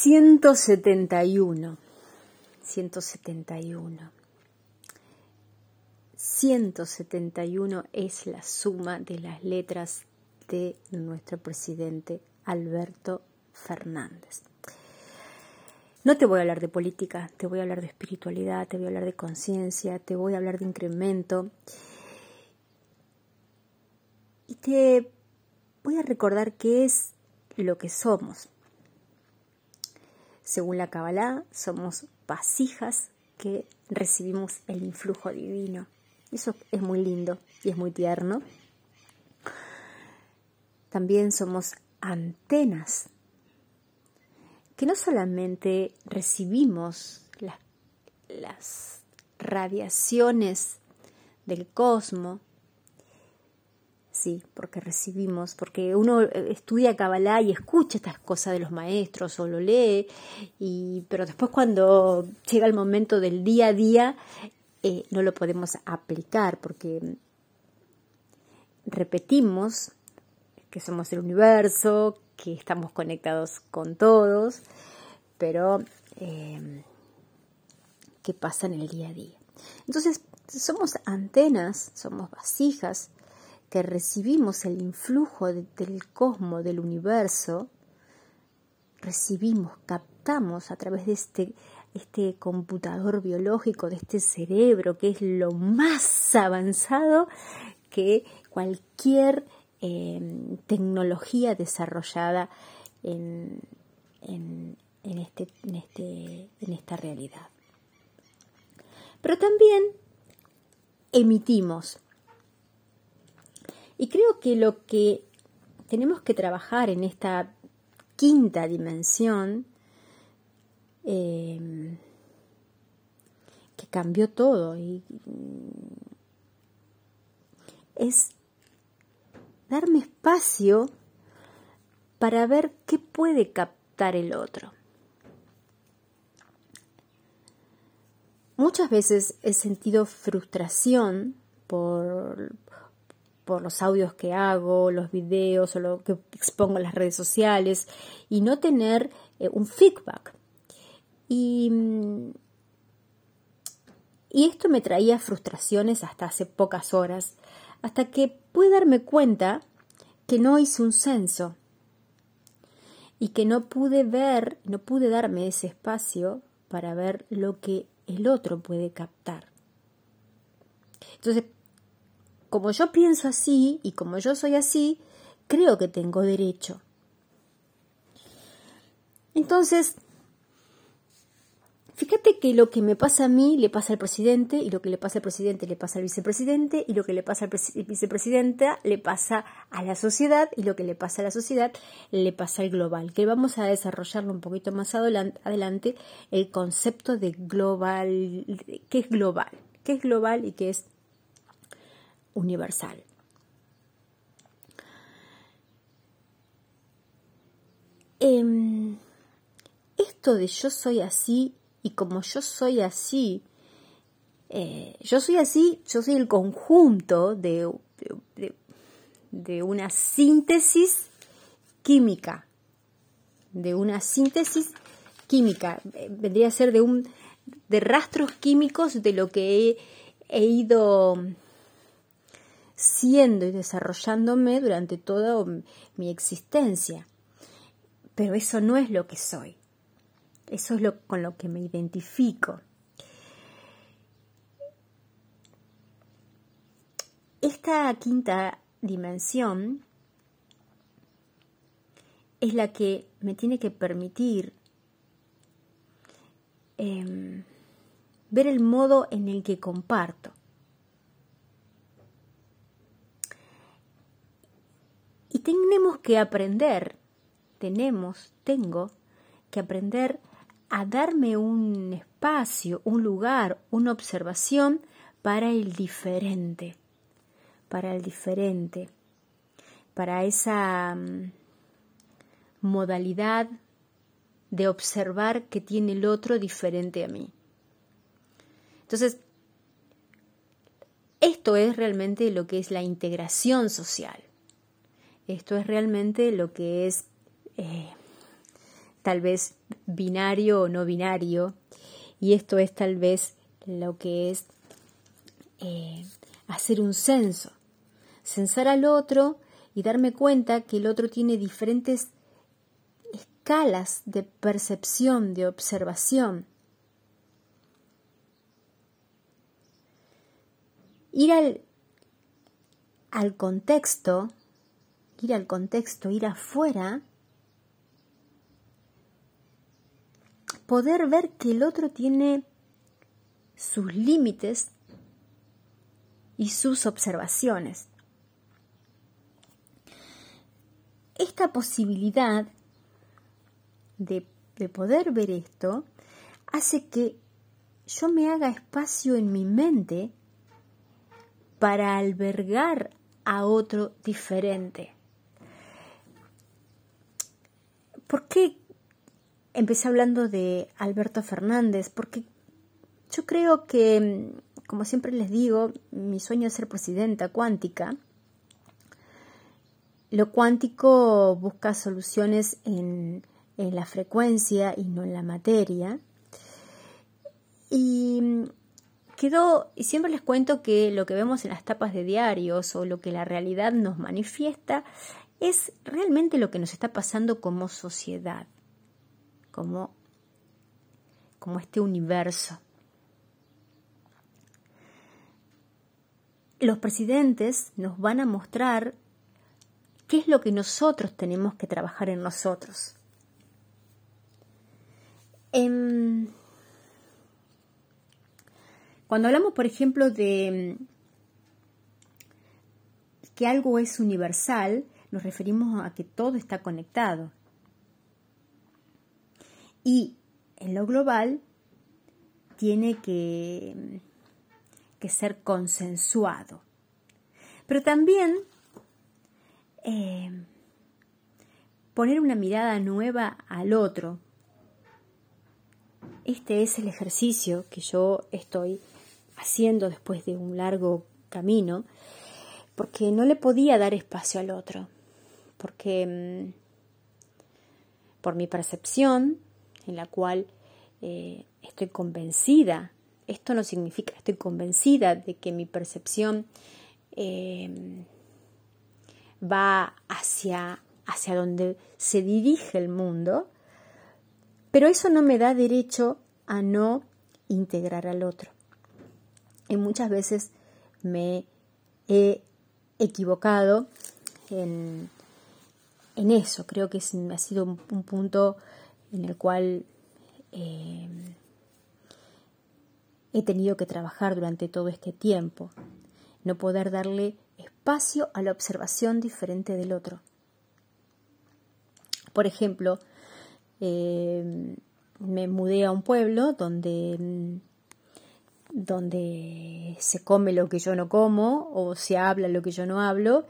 171. 171. 171 es la suma de las letras de nuestro presidente Alberto Fernández. No te voy a hablar de política, te voy a hablar de espiritualidad, te voy a hablar de conciencia, te voy a hablar de incremento. Y te voy a recordar qué es lo que somos. Según la Kabbalah, somos vasijas que recibimos el influjo divino. Eso es muy lindo y es muy tierno. También somos antenas que no solamente recibimos las, las radiaciones del cosmos, Sí, porque recibimos, porque uno eh, estudia Kabbalah y escucha estas cosas de los maestros o lo lee, y, pero después cuando llega el momento del día a día eh, no lo podemos aplicar porque repetimos que somos el universo, que estamos conectados con todos, pero eh, ¿qué pasa en el día a día? Entonces, somos antenas, somos vasijas que recibimos el influjo del cosmos, del universo, recibimos, captamos a través de este, este computador biológico, de este cerebro, que es lo más avanzado que cualquier em, tecnología desarrollada en, este, en, este, en esta realidad. Pero también emitimos y creo que lo que tenemos que trabajar en esta quinta dimensión, eh, que cambió todo, y, es darme espacio para ver qué puede captar el otro. Muchas veces he sentido frustración por, por los audios que hago, los videos o lo que expongo en las redes sociales y no tener eh, un feedback. Y, y esto me traía frustraciones hasta hace pocas horas, hasta que pude darme cuenta que no hice un censo y que no pude ver, no pude darme ese espacio para ver lo que el otro puede captar. Entonces, como yo pienso así y como yo soy así, creo que tengo derecho. Entonces, fíjate que lo que me pasa a mí le pasa al presidente y lo que le pasa al presidente le pasa al vicepresidente y lo que le pasa al vicepresidenta le pasa a la sociedad y lo que le pasa a la sociedad le pasa al global, que vamos a desarrollarlo un poquito más adelante, el concepto de global, qué es global, qué es global y qué es universal. Em, esto de yo soy así y como yo soy así, eh, yo soy así, yo soy el conjunto de, de, una síntesis química, de una síntesis química, eh, vendría a ser de un de rastros químicos de lo que he ido siendo y desarrollándome durante toda mi existencia. Pero eso no es lo que soy. Eso es lo con lo que me identifico. Esta quinta dimensión es la que me tiene que permitir em, ver el modo en el que comparto. Tenemos que aprender, tenemos, tengo que aprender a darme un espacio, un lugar, una observación para el diferente, para el diferente, para esa mm, modalidad de observar que tiene el otro diferente a mí. Entonces, esto es realmente lo que es la integración social. Esto es realmente lo que es eh, tal vez binario o no binario, y esto es tal vez lo que es eh, hacer un censo, censar al otro y darme cuenta que el otro tiene diferentes escalas de percepción, de observación. Ir al, al contexto, ir al contexto, ir afuera, poder ver que el otro tiene sus límites y sus observaciones. Esta posibilidad de, poder ver esto hace que yo me haga espacio en mi mente para albergar a otro diferente. ¿Por qué empecé hablando de Alberto Fernández? Porque yo creo que, como siempre les digo, mi sueño es ser presidenta cuántica. Lo cuántico busca soluciones en, en la frecuencia y no en la materia. Y quedó, y siempre les cuento que lo que vemos en las tapas de diarios o lo que la realidad nos manifiesta es realmente lo que nos está pasando como sociedad, como, como este universo. Los presidentes nos van a mostrar qué es lo que nosotros tenemos que trabajar en nosotros. Em, cuando hablamos, por ejemplo, de que algo es universal, nos referimos a que todo está conectado. Y en lo global tiene que, que ser consensuado. Pero también em, poner una mirada nueva al otro, este es el ejercicio que yo estoy haciendo después de un largo camino, porque no le podía dar espacio al otro, porque mm, por mi percepción, en la cual eh, estoy convencida, esto no significa, estoy convencida de que mi percepción em, va hacia, hacia donde se dirige el mundo, pero eso no me da derecho a no integrar al otro. Y muchas veces me he equivocado en, eso. Creo que ha sido un, punto en el cual eh, he tenido que trabajar durante todo este tiempo. No poder darle espacio a la observación diferente del otro. Por ejemplo, eh, me mudé a un pueblo donde, donde se come lo que yo no como o se habla lo que yo no hablo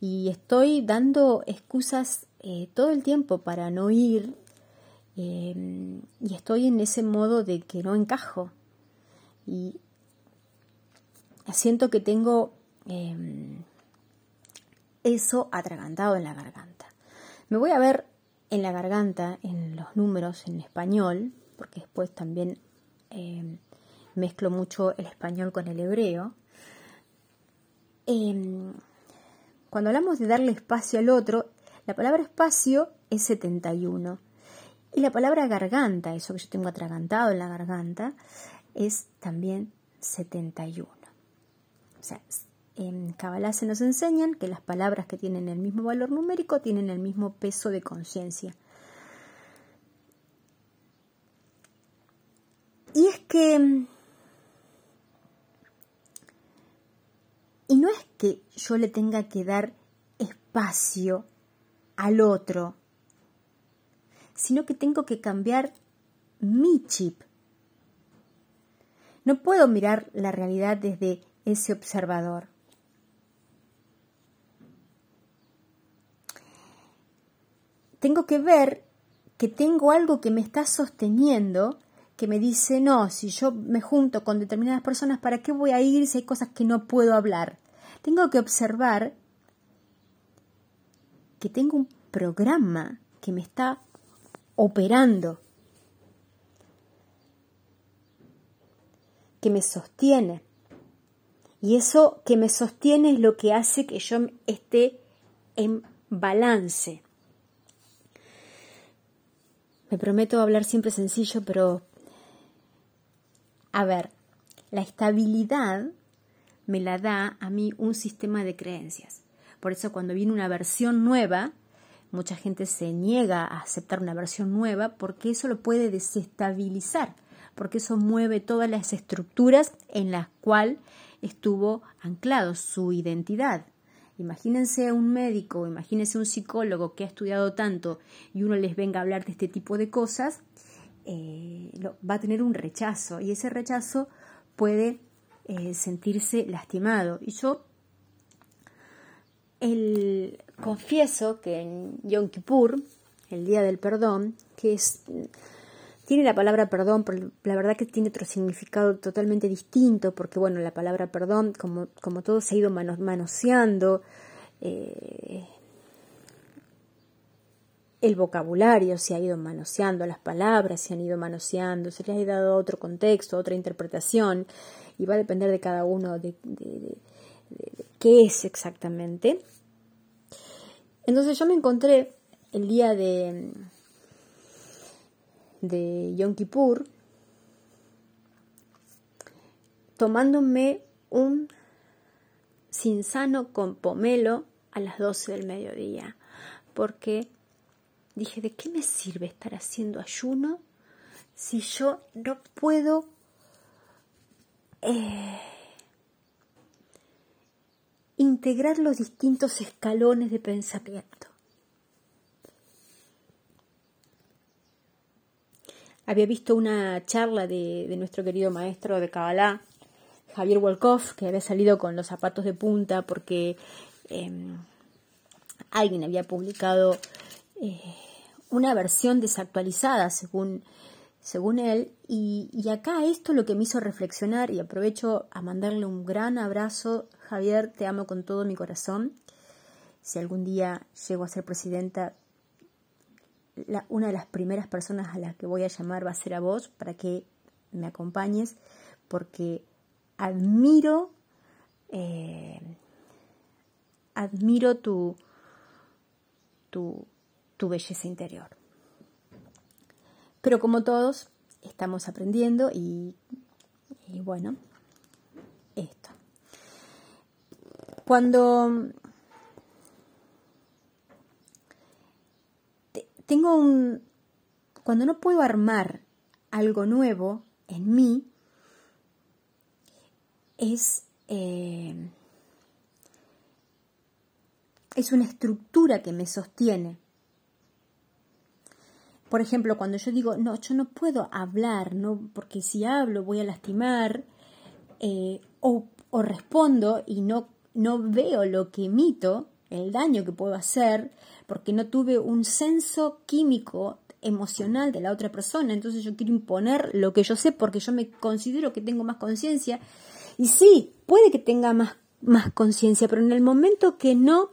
y estoy dando excusas eh, todo el tiempo para no ir eh, y estoy en ese modo de que no encajo y siento que tengo eso atragantado en la garganta. Me voy a ver en la garganta, en los números en español, porque después también eh, mezclo mucho el español con el hebreo. Cuando hablamos de darle espacio al otro, la palabra espacio es 71. Y la palabra garganta, eso que yo tengo atragantado en la garganta, es también 71. O sea, en Kabbalah se nos enseñan que las palabras que tienen el mismo valor numérico tienen el mismo peso de conciencia. Y es que... Y no es que yo le tenga que dar espacio al otro, sino que tengo que cambiar mi chip. No puedo mirar la realidad desde ese observador. tengo que ver que tengo algo que me está sosteniendo, que me dice, no, si yo me junto con determinadas personas, ¿para qué voy a ir si hay cosas que no puedo hablar? Tengo que observar que tengo un programa que me está operando, que me sostiene. Y eso que me sostiene es lo que hace que yo esté en balance. Me prometo hablar siempre sencillo, pero a ver, la estabilidad me la da a mí un sistema de creencias. Por eso cuando viene una versión nueva, mucha gente se niega a aceptar una versión nueva porque eso lo puede desestabilizar, porque eso mueve todas las estructuras en las cuales estuvo anclado su identidad. Imagínense un médico, imagínense un psicólogo que ha estudiado tanto y uno les venga a hablar de este tipo de cosas, eh, va a tener un rechazo y ese rechazo puede eh, sentirse lastimado. Y yo el, confieso que en Yom Kippur, el día del perdón, que es tiene la palabra perdón, pero la verdad que tiene otro significado totalmente distinto, porque bueno, la palabra perdón, como, como todo se ha ido manoseando, eh, el vocabulario se ha ido manoseando, las palabras se han ido manoseando, se les ha dado otro contexto, otra interpretación, y va a depender de cada uno de, qué es exactamente. Entonces yo me encontré el día de de Yom Kippur tomándome un sinsano con pomelo a las 12 del mediodía, porque dije, ¿de qué me sirve estar haciendo ayuno si yo no puedo eh, integrar los distintos escalones de pensamiento? había visto una charla de, nuestro querido maestro de Kabbalah, Javier Wolkoff, que había salido con los zapatos de punta porque em, alguien había publicado eh, una versión desactualizada según, según él. Y, y, acá esto lo que me hizo reflexionar y aprovecho a mandarle un gran abrazo. Javier, te amo con todo mi corazón. Si algún día llego a ser presidenta, una de las primeras personas a las que voy a llamar va a ser a vos para que me acompañes, porque admiro, eh, admiro tu, tu, tu belleza interior. Pero como todos, estamos aprendiendo y, bueno, esto. Cuando tengo un... Cuando no puedo armar algo nuevo en mí, es... Eh, es una estructura que me sostiene. Por ejemplo, cuando yo digo, no, yo no puedo hablar, no, porque si hablo voy a lastimar, eh, o, respondo y no, no veo lo que emito, el daño que puedo hacer, porque no tuve un censo químico emocional de la otra persona, entonces yo quiero imponer lo que yo sé porque yo me considero que tengo más conciencia. Y sí, puede que tenga más, más conciencia, pero en el momento que no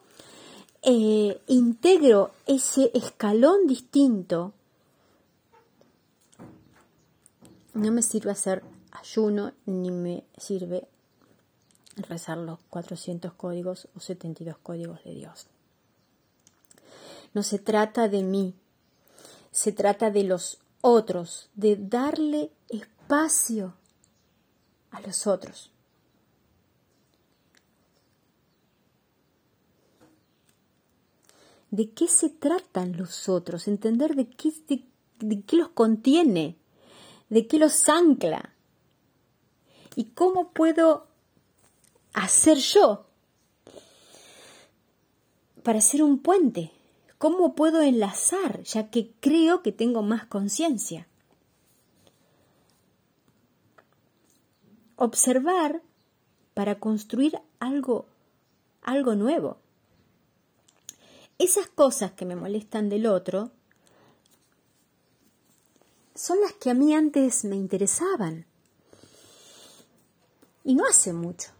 eh, integro ese escalón distinto, no me sirve hacer ayuno ni me sirve rezar los 400 códigos o 72 códigos de Dios. No se trata de mí, se trata de los otros, de darle espacio a los otros. ¿De qué se tratan los otros? Entender de qué, de qué los contiene, de qué los ancla y cómo puedo hacer yo para ser un puente? ¿Cómo puedo enlazar ya que creo que tengo más conciencia? Observar para construir algo, algo nuevo. Esas cosas que me molestan del otro son las que a mí antes me interesaban. Y no hace mucho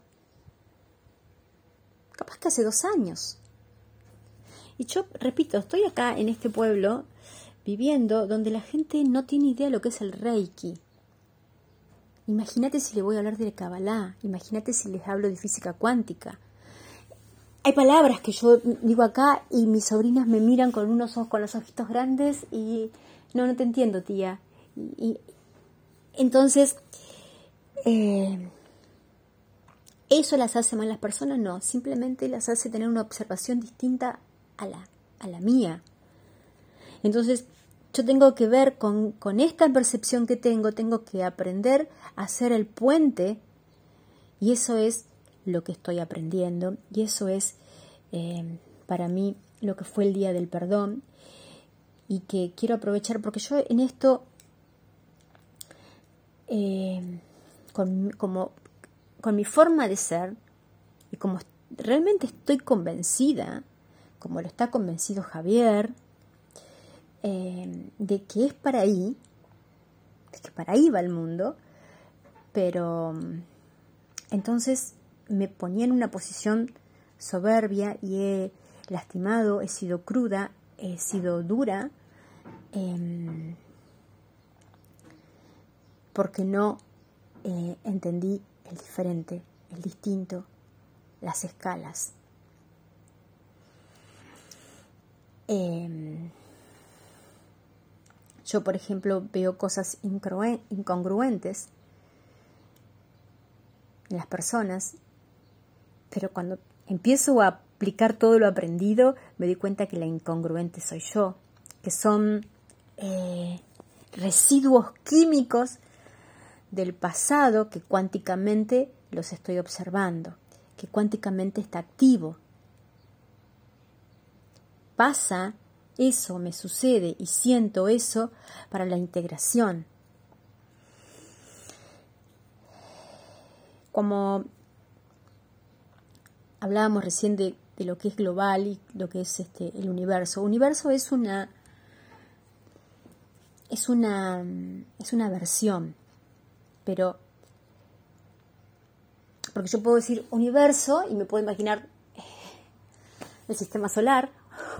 capaz que hace dos años. Y yo, repito, estoy acá en este pueblo viviendo donde la gente no tiene idea de lo que es el Reiki. Imagínate si le voy a hablar de Kabbalah, imagínate si les hablo de física cuántica. Hay palabras que yo digo acá y mis sobrinas me miran con unos ojos, con los ojitos grandes y no, no te entiendo, tía. Y, entonces, eh, ¿eso las hace mal las personas? No, simplemente las hace tener una observación distinta a la, a la mía. Entonces, yo tengo que ver con, esta percepción que tengo, tengo que aprender a hacer el puente y eso es lo que estoy aprendiendo y eso es eh, para mí lo que fue el día del perdón y que quiero aprovechar porque yo en esto eh, con, como, con mi forma de ser y como realmente estoy convencida, como lo está convencido Javier, eh, de que es para ahí, de que para ahí va el mundo, pero mm, entonces me ponía en una posición soberbia y he lastimado, he sido cruda, he sido dura, em, porque no eh, entendí el diferente, el distinto, las escalas. Em, yo, por ejemplo, veo cosas incongruentes en las personas, pero cuando empiezo a aplicar todo lo aprendido, me doy cuenta que la incongruente soy yo, que son eh, residuos químicos del pasado que cuánticamente los estoy observando, que cuánticamente está activo. Pasa eso me sucede y siento eso para la integración. Como hablábamos recién de, lo que es global y lo que es este, el universo. Universo es una es una es una versión, pero porque yo puedo decir universo y me puedo imaginar el sistema solar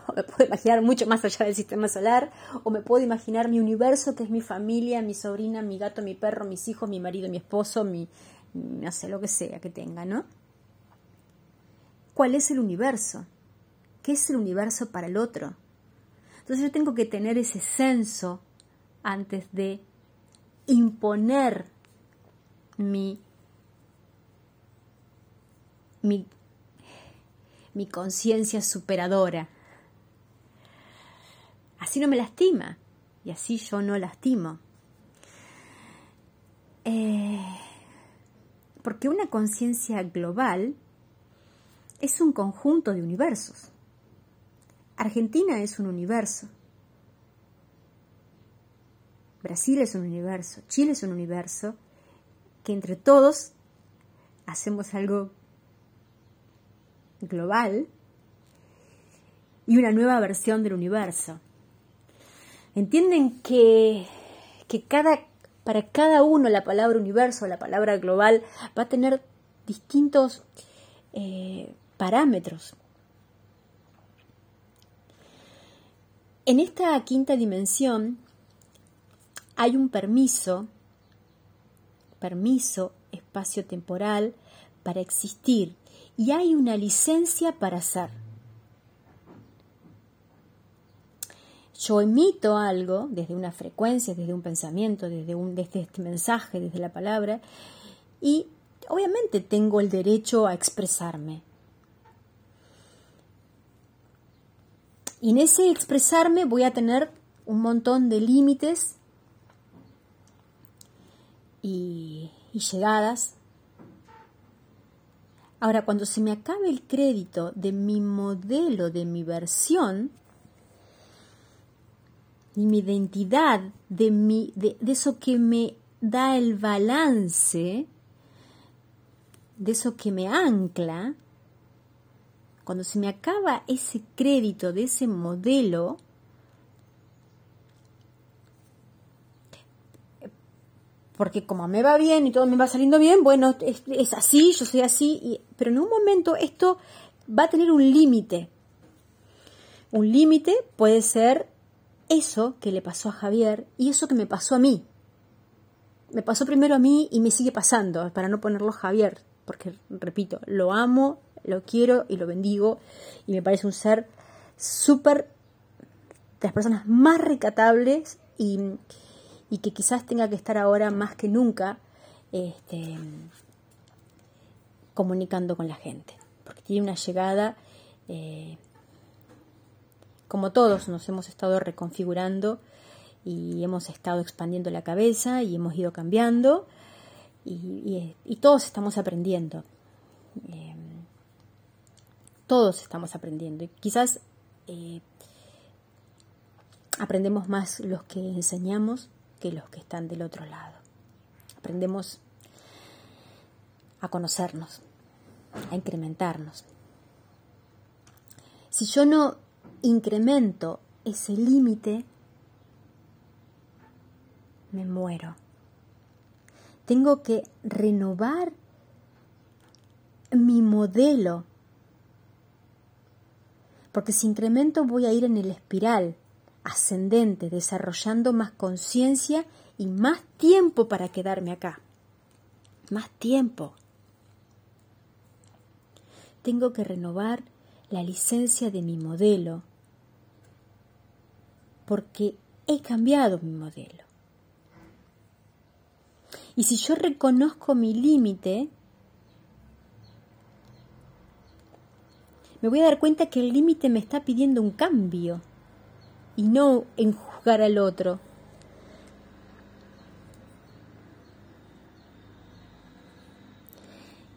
o me puedo imaginar mucho más allá del sistema solar, o me puedo imaginar mi universo, que es mi familia, mi sobrina, mi gato, mi perro, mis hijos, mi marido, mi esposo, mi, no sé, lo que sea que tenga, ¿no? ¿Cuál es el universo? ¿Qué es el universo para el otro? Entonces yo tengo que tener ese censo antes de imponer mi, mi, mi conciencia superadora Así no me lastima y así yo no lastimo. Eh, porque una conciencia global es un conjunto de universos. Argentina es un universo. Brasil es un universo. Chile es un universo. Que entre todos hacemos algo global y una nueva versión del universo. Entienden que, cada, para cada uno la palabra universo, la palabra global, va a tener distintos eh, parámetros. En esta quinta dimensión hay un permiso, permiso espacio-temporal para existir y hay una licencia para ser. yo emito algo desde una frecuencia, desde un pensamiento, desde, un, desde este mensaje, desde la palabra, y obviamente tengo el derecho a expresarme. Y en ese expresarme voy a tener un montón de límites y, llegadas. Ahora, cuando se me acabe el crédito de mi modelo, de mi versión, y mi identidad, de, mi, de, eso que me da el balance, de eso que me ancla, cuando se me acaba ese crédito de ese modelo, porque como me va bien y todo me va saliendo bien, bueno, es, así, yo soy así, pero en un momento esto va a tener un límite. Un límite puede ser eso que le pasó a Javier y eso que me pasó a mí. Me pasó primero a mí y me sigue pasando, para no ponerlo Javier, porque, repito, lo amo, lo quiero y lo bendigo y me parece un ser súper de las personas más recatables y, y, que quizás tenga que estar ahora más que nunca este, comunicando con la gente, porque tiene una llegada, eh, como todos nos hemos estado reconfigurando y hemos estado expandiendo la cabeza y hemos ido cambiando y, todos estamos aprendiendo. Eh, todos estamos aprendiendo y quizás eh, aprendemos más los que enseñamos que los que están del otro lado. Aprendemos a conocernos, a incrementarnos. Si yo no incremento ese límite, me muero. Tengo que renovar mi modelo, porque si incremento voy a ir en el espiral ascendente, desarrollando más conciencia y más tiempo para quedarme acá. Más tiempo. Tengo que renovar la licencia de mi modelo porque he cambiado mi modelo. Y si yo reconozco mi límite, me voy a dar cuenta que el límite me está pidiendo un cambio y no en juzgar al otro.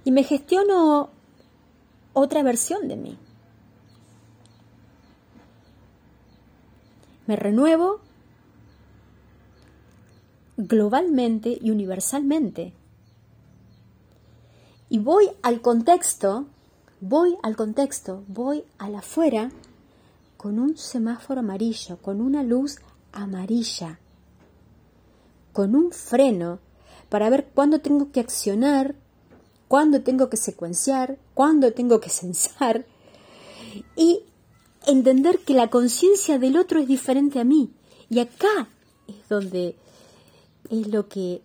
Y me gestiono otra versión de mí. Me renuevo globalmente y universalmente. Y voy al contexto, voy al contexto, voy al afuera con un semáforo amarillo, con una luz amarilla, con un freno para ver cuándo tengo que accionar, cuándo tengo que secuenciar, cuándo tengo que censar y entender que la conciencia del otro es diferente a mí. Y acá es donde es lo que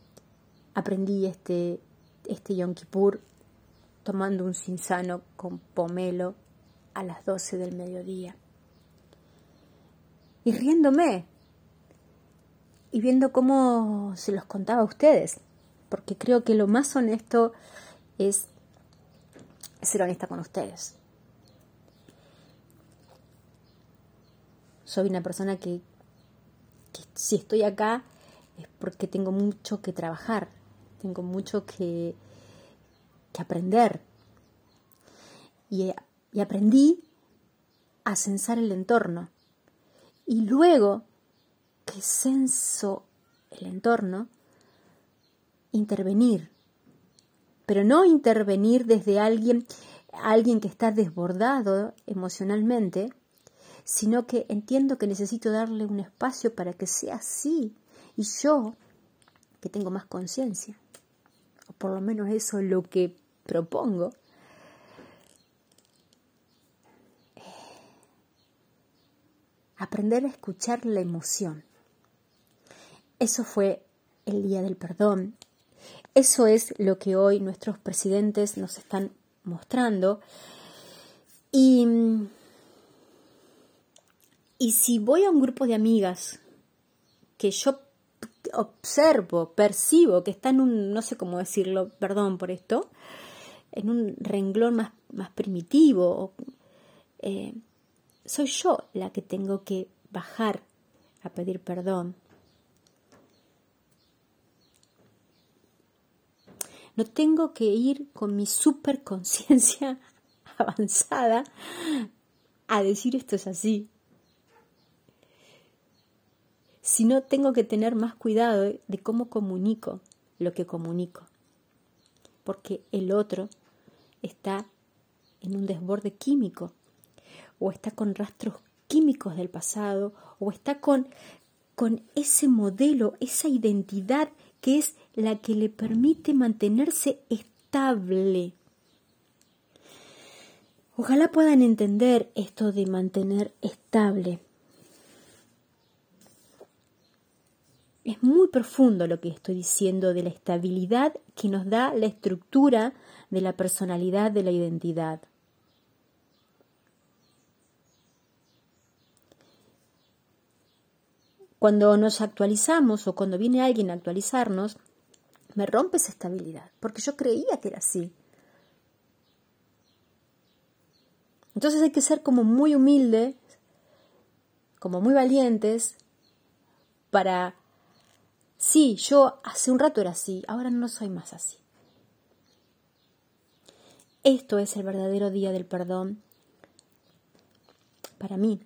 aprendí este, este Yom Kippur tomando un sinsano con pomelo a las 12 del mediodía y riéndome y viendo cómo se los contaba a ustedes, porque creo que lo más honesto es ser honesta con ustedes. Soy una persona que, si estoy acá es porque tengo mucho que trabajar, tengo mucho que, que aprender. Y, y aprendí a censar el entorno y luego que censo el entorno, intervenir. Pero no intervenir desde alguien, alguien que está desbordado emocionalmente, sino que entiendo que necesito darle un espacio para que sea así. Y yo, que tengo más conciencia, o por lo menos eso es lo que propongo, aprender a escuchar la emoción. Eso fue el Día del Perdón. Eso es lo que hoy nuestros presidentes nos están mostrando. Y, y si voy a un grupo de amigas que yo observo, percibo que está en un, no sé cómo decirlo, perdón por esto, en un renglón más, más primitivo, eh, soy yo la que tengo que bajar a pedir perdón. No tengo que ir con mi superconciencia avanzada a decir esto es así. Sino tengo que tener más cuidado de cómo comunico lo que comunico. Porque el otro está en un desborde químico o está con rastros químicos del pasado, o está con, con ese modelo, esa identidad que es la que le permite mantenerse estable. Ojalá puedan entender esto de mantener estable. Es muy profundo lo que estoy diciendo de la estabilidad que nos da la estructura de la personalidad, de la identidad. Cuando nos actualizamos o cuando viene alguien a actualizarnos, me rompe esa estabilidad, porque yo creía que era así. Entonces hay que ser como muy humildes, como muy valientes para Sí, yo hace un rato era así, ahora no soy más así. Esto es el verdadero día del perdón para mí.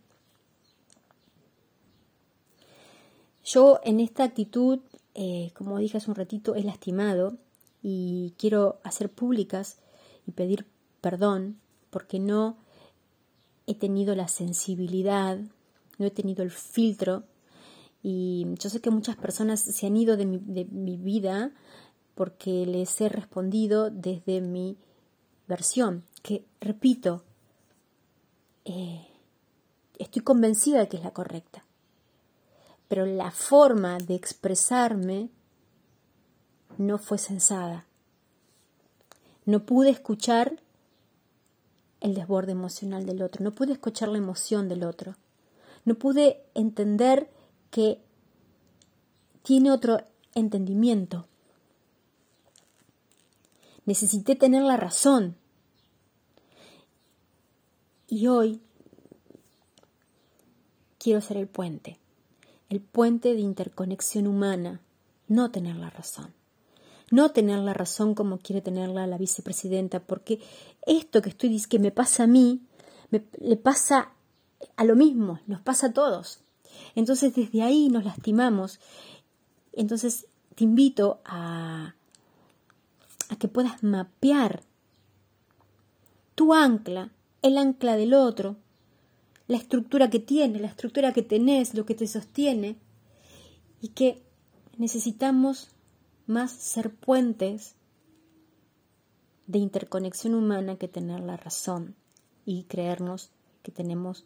Yo en esta actitud, eh, como dije hace un ratito, he lastimado y quiero hacer públicas y pedir perdón porque no he tenido la sensibilidad, no he tenido el filtro y yo sé que muchas personas se han ido de mi, vida porque les he respondido desde mi versión, que repito, eh, estoy convencida de que es la correcta. Pero la forma de expresarme no fue sensada. No pude escuchar el desborde emocional del otro, no pude escuchar la emoción del otro, no pude entender que tiene otro entendimiento. Necesité tener la razón. Y hoy quiero ser el puente, el puente de interconexión humana, no tener la razón. No tener la razón como quiere tenerla la vicepresidenta, porque esto que estoy que me pasa a mí, me, le pasa a lo mismo, nos pasa a todos. Entonces desde ahí nos lastimamos. Entonces te invito a, a que puedas mapear tu ancla, el ancla del otro, la estructura que tiene, la estructura que tenés, lo que te sostiene, y que necesitamos más ser puentes de interconexión humana que tener la razón y creernos que tenemos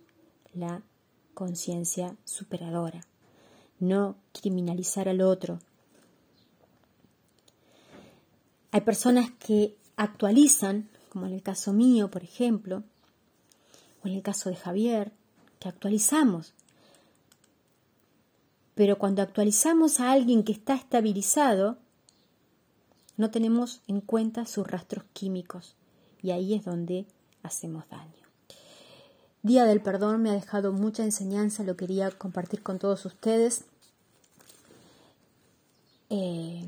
la conciencia superadora, no criminalizar al otro. Hay personas que actualizan, como en el caso mío, por ejemplo, en el caso de Javier, que actualizamos. Pero cuando actualizamos a alguien que está estabilizado, no tenemos en cuenta sus rastros químicos y ahí es donde hacemos daño. Día del Perdón me ha dejado mucha enseñanza, lo quería compartir con todos ustedes. Eh,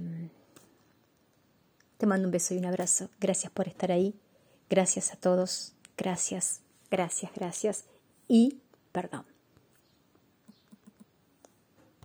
te mando un beso y un abrazo. Gracias por estar ahí. Gracias a todos. Gracias, gracias, gracias. Y perdón.